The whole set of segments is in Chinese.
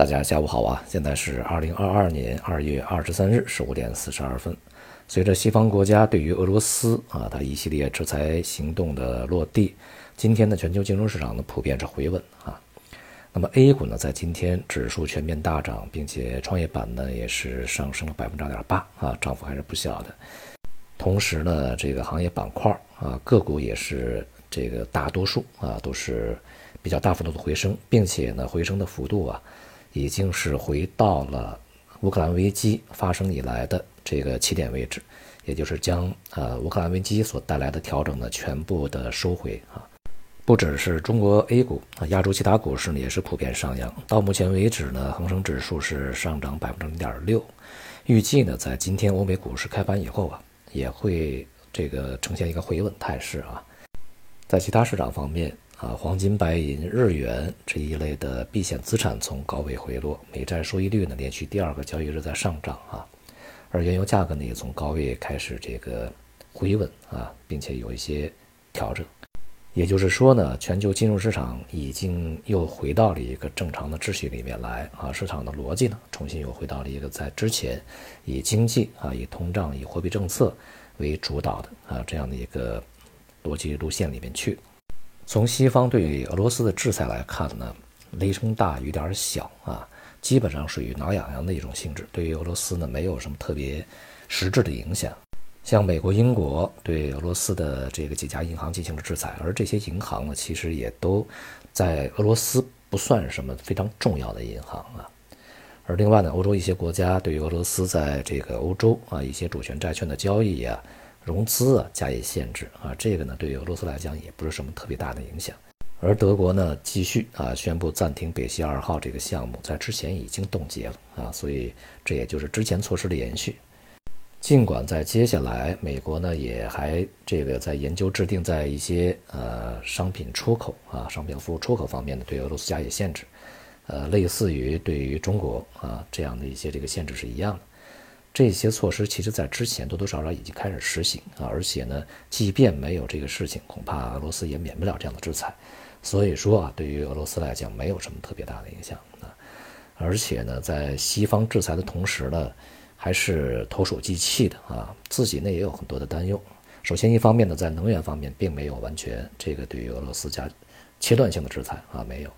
大家下午好啊！现在是二零二二年二月二十三日十五点四十二分。随着西方国家对于俄罗斯啊它一系列制裁行动的落地，今天的全球金融市场呢普遍是回稳啊。那么 A 股呢在今天指数全面大涨，并且创业板呢也是上升了百分之二点八啊，涨幅还是不小的。同时呢，这个行业板块啊个股也是这个大多数啊都是比较大幅度的回升，并且呢回升的幅度啊。已经是回到了乌克兰危机发生以来的这个起点位置，也就是将呃乌克兰危机所带来的调整呢全部的收回啊。不只是中国 A 股啊，亚洲其他股市呢也是普遍上扬。到目前为止呢，恒生指数是上涨百分之零点六，预计呢在今天欧美股市开盘以后啊，也会这个呈现一个回稳态势啊。在其他市场方面。啊，黄金、白银、日元这一类的避险资产从高位回落，美债收益率呢连续第二个交易日在上涨啊，而原油价格呢也从高位开始这个回稳啊，并且有一些调整，也就是说呢，全球金融市场已经又回到了一个正常的秩序里面来啊，市场的逻辑呢重新又回到了一个在之前以经济啊、以通胀、以货币政策为主导的啊这样的一个逻辑路线里面去。从西方对俄罗斯的制裁来看呢，雷声大雨点小啊，基本上属于挠痒痒的一种性质。对于俄罗斯呢，没有什么特别实质的影响。像美国、英国对俄罗斯的这个几家银行进行了制裁，而这些银行呢，其实也都在俄罗斯不算什么非常重要的银行啊。而另外呢，欧洲一些国家对于俄罗斯在这个欧洲啊一些主权债券的交易呀。融资啊加以限制啊，这个呢对于俄罗斯来讲也不是什么特别大的影响。而德国呢继续啊宣布暂停北溪二号这个项目，在之前已经冻结了啊，所以这也就是之前措施的延续。尽管在接下来美国呢也还这个在研究制定在一些呃商品出口啊商品服务出口方面呢对俄罗斯加以限制，呃类似于对于中国啊这样的一些这个限制是一样的。这些措施其实，在之前多多少少已经开始实行啊，而且呢，即便没有这个事情，恐怕俄罗斯也免不了这样的制裁。所以说啊，对于俄罗斯来讲，没有什么特别大的影响啊。而且呢，在西方制裁的同时呢，还是投鼠忌器的啊，自己呢也有很多的担忧。首先，一方面呢，在能源方面，并没有完全这个对于俄罗斯加切断性的制裁啊，没有。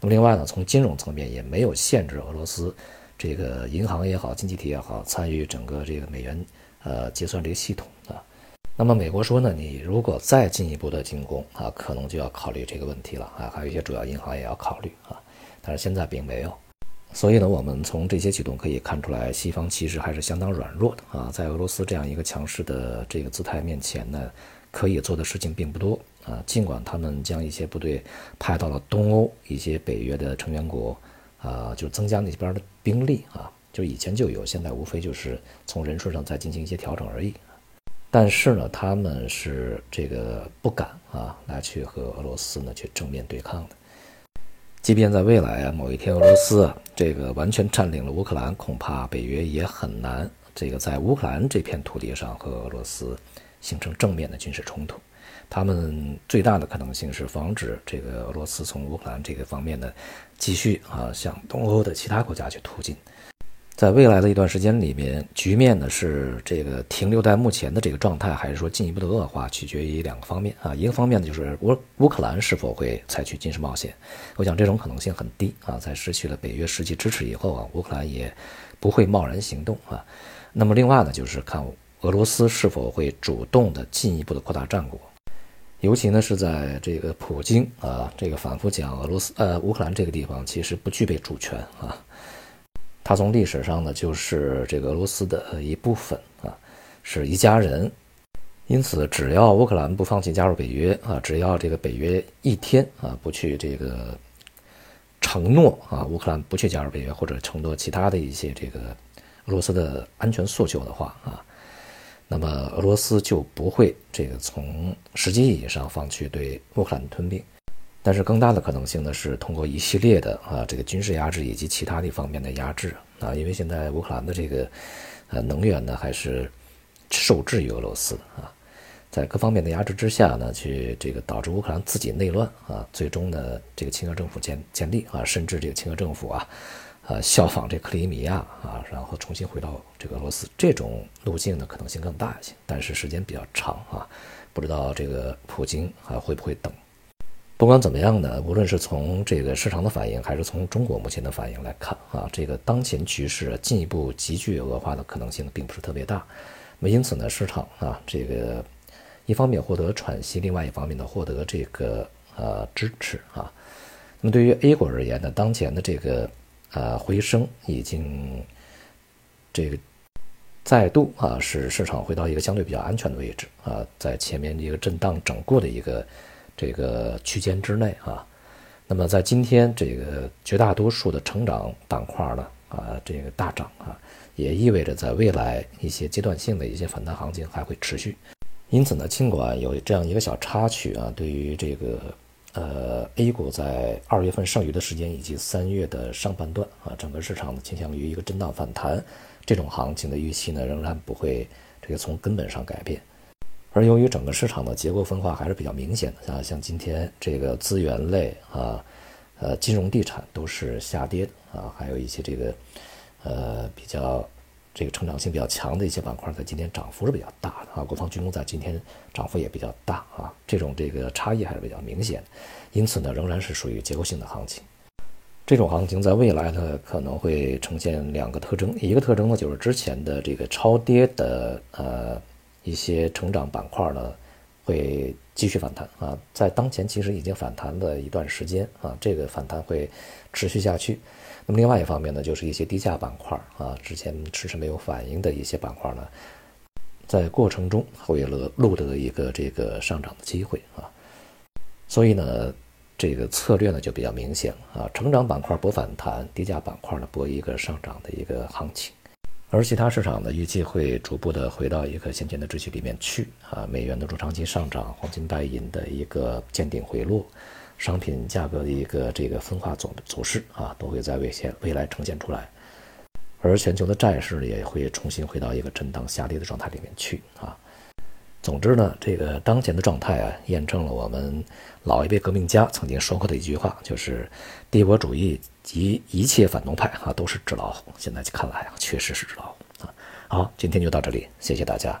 那么另外呢，从金融层面也没有限制俄罗斯。这个银行也好，经济体也好，参与整个这个美元呃结算这个系统啊。那么美国说呢，你如果再进一步的进攻啊，可能就要考虑这个问题了啊。还有一些主要银行也要考虑啊，但是现在并没有。所以呢，我们从这些举动可以看出来，西方其实还是相当软弱的啊。在俄罗斯这样一个强势的这个姿态面前呢，可以做的事情并不多啊。尽管他们将一些部队派到了东欧一些北约的成员国。啊，就增加那边的兵力啊，就以前就有，现在无非就是从人数上再进行一些调整而已。但是呢，他们是这个不敢啊，来去和俄罗斯呢去正面对抗的。即便在未来啊，某一天俄罗斯啊这个完全占领了乌克兰，恐怕北约也很难这个在乌克兰这片土地上和俄罗斯形成正面的军事冲突。他们最大的可能性是防止这个俄罗斯从乌克兰这个方面呢继续啊向东欧的其他国家去突进。在未来的一段时间里面，局面呢是这个停留在目前的这个状态，还是说进一步的恶化，取决于两个方面啊。一个方面呢就是乌乌克兰是否会采取军事冒险，我想这种可能性很低啊。在失去了北约实际支持以后啊，乌克兰也不会贸然行动啊。那么另外呢，就是看俄罗斯是否会主动的进一步的扩大战果。尤其呢是在这个普京啊，这个反复讲俄罗斯呃乌克兰这个地方其实不具备主权啊，他从历史上呢就是这个俄罗斯的一部分啊，是一家人，因此只要乌克兰不放弃加入北约啊，只要这个北约一天啊不去这个承诺啊乌克兰不去加入北约或者承诺其他的一些这个俄罗斯的安全诉求的话啊。那么俄罗斯就不会这个从实际意义上放弃对乌克兰吞并，但是更大的可能性呢是通过一系列的啊这个军事压制以及其他的方面的压制。啊，因为现在乌克兰的这个呃能源呢还是受制于俄罗斯啊，在各方面的压制之下呢，去这个导致乌克兰自己内乱啊，最终呢这个亲俄政府建建立啊，甚至这个亲俄政府啊呃效仿这克里米亚啊，然后重新回到这个俄罗斯，这种路径呢可能性更大一些，但是时间比较长啊，不知道这个普京还会不会等。不管怎么样呢，无论是从这个市场的反应，还是从中国目前的反应来看啊，这个当前局势进一步急剧恶化的可能性并不是特别大。那么因此呢，市场啊，这个一方面获得喘息，另外一方面呢获得这个呃支持啊。那么对于 A 股而言呢，当前的这个呃回升已经这个再度啊使市场回到一个相对比较安全的位置啊，在前面一个震荡整固的一个。这个区间之内啊，那么在今天这个绝大多数的成长板块呢啊，这个大涨啊，也意味着在未来一些阶段性的一些反弹行情还会持续。因此呢，尽管有这样一个小插曲啊，对于这个呃 A 股在二月份剩余的时间以及三月的上半段啊，整个市场呢倾向于一个震荡反弹，这种行情的预期呢仍然不会这个从根本上改变。而由于整个市场的结构分化还是比较明显的，像像今天这个资源类啊，呃，金融地产都是下跌的啊，还有一些这个呃比较这个成长性比较强的一些板块，在今天涨幅是比较大的啊。国防军工在今天涨幅也比较大啊，这种这个差异还是比较明显，因此呢，仍然是属于结构性的行情。这种行情在未来呢，可能会呈现两个特征，一个特征呢就是之前的这个超跌的呃。一些成长板块呢，会继续反弹啊，在当前其实已经反弹了一段时间啊，这个反弹会持续下去。那么另外一方面呢，就是一些低价板块啊，之前迟迟没有反应的一些板块呢，在过程中会了录得一个这个上涨的机会啊。所以呢，这个策略呢就比较明显啊，成长板块博反弹，低价板块呢博一个上涨的一个行情。而其他市场呢，预计会逐步的回到一个先前的秩序里面去啊，美元的中长期上涨，黄金白银的一个见顶回落，商品价格的一个这个分化走走势啊，都会在未现未来呈现出来。而全球的债市也会重新回到一个震荡下跌的状态里面去啊。总之呢，这个当前的状态啊，验证了我们老一辈革命家曾经说过的一句话，就是帝国主义。及一切反动派啊，都是纸老虎。现在看来啊，确实是纸老虎啊。好，今天就到这里，谢谢大家。